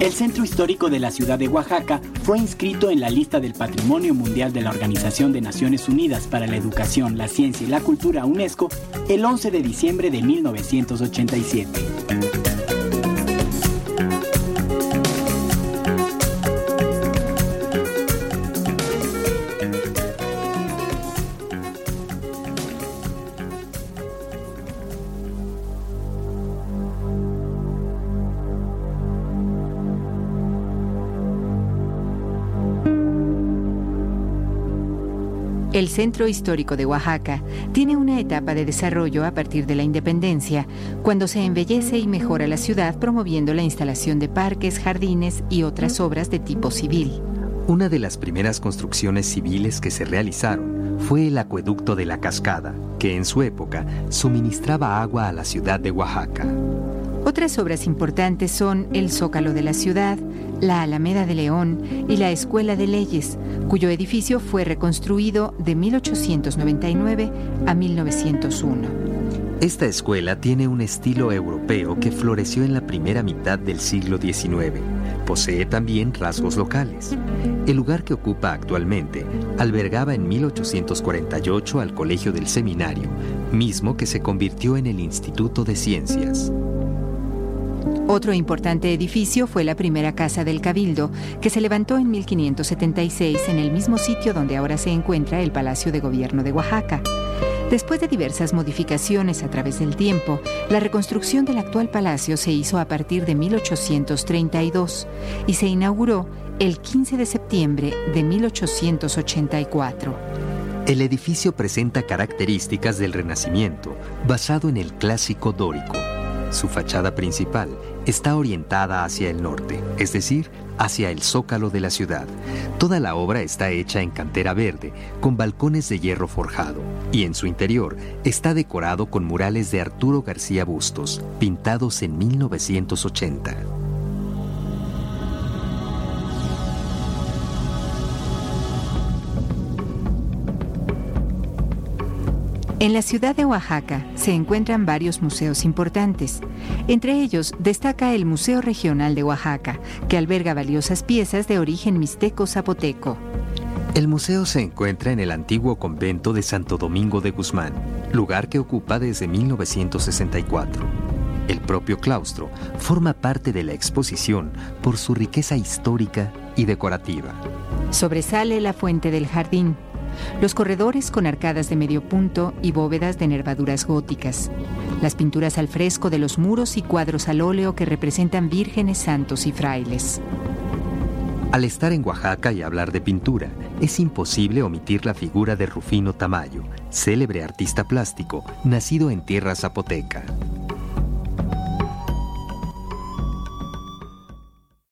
El centro histórico de la ciudad de Oaxaca fue inscrito en la lista del Patrimonio Mundial de la Organización de Naciones Unidas para la Educación, la Ciencia y la Cultura UNESCO el 11 de diciembre de 1987. El Centro Histórico de Oaxaca tiene una etapa de desarrollo a partir de la independencia, cuando se embellece y mejora la ciudad promoviendo la instalación de parques, jardines y otras obras de tipo civil. Una de las primeras construcciones civiles que se realizaron fue el acueducto de la Cascada, que en su época suministraba agua a la ciudad de Oaxaca. Otras obras importantes son el Zócalo de la ciudad, la Alameda de León y la Escuela de Leyes, cuyo edificio fue reconstruido de 1899 a 1901. Esta escuela tiene un estilo europeo que floreció en la primera mitad del siglo XIX. Posee también rasgos locales. El lugar que ocupa actualmente albergaba en 1848 al Colegio del Seminario, mismo que se convirtió en el Instituto de Ciencias. Otro importante edificio fue la primera casa del Cabildo, que se levantó en 1576 en el mismo sitio donde ahora se encuentra el Palacio de Gobierno de Oaxaca. Después de diversas modificaciones a través del tiempo, la reconstrucción del actual palacio se hizo a partir de 1832 y se inauguró el 15 de septiembre de 1884. El edificio presenta características del Renacimiento, basado en el clásico dórico. Su fachada principal está orientada hacia el norte, es decir, hacia el zócalo de la ciudad. Toda la obra está hecha en cantera verde, con balcones de hierro forjado, y en su interior está decorado con murales de Arturo García Bustos, pintados en 1980. En la ciudad de Oaxaca se encuentran varios museos importantes. Entre ellos destaca el Museo Regional de Oaxaca, que alberga valiosas piezas de origen mixteco-zapoteco. El museo se encuentra en el antiguo convento de Santo Domingo de Guzmán, lugar que ocupa desde 1964. El propio claustro forma parte de la exposición por su riqueza histórica y decorativa. Sobresale la fuente del jardín, los corredores con arcadas de medio punto y bóvedas de nervaduras góticas, las pinturas al fresco de los muros y cuadros al óleo que representan vírgenes, santos y frailes. Al estar en Oaxaca y hablar de pintura, es imposible omitir la figura de Rufino Tamayo, célebre artista plástico, nacido en tierra zapoteca.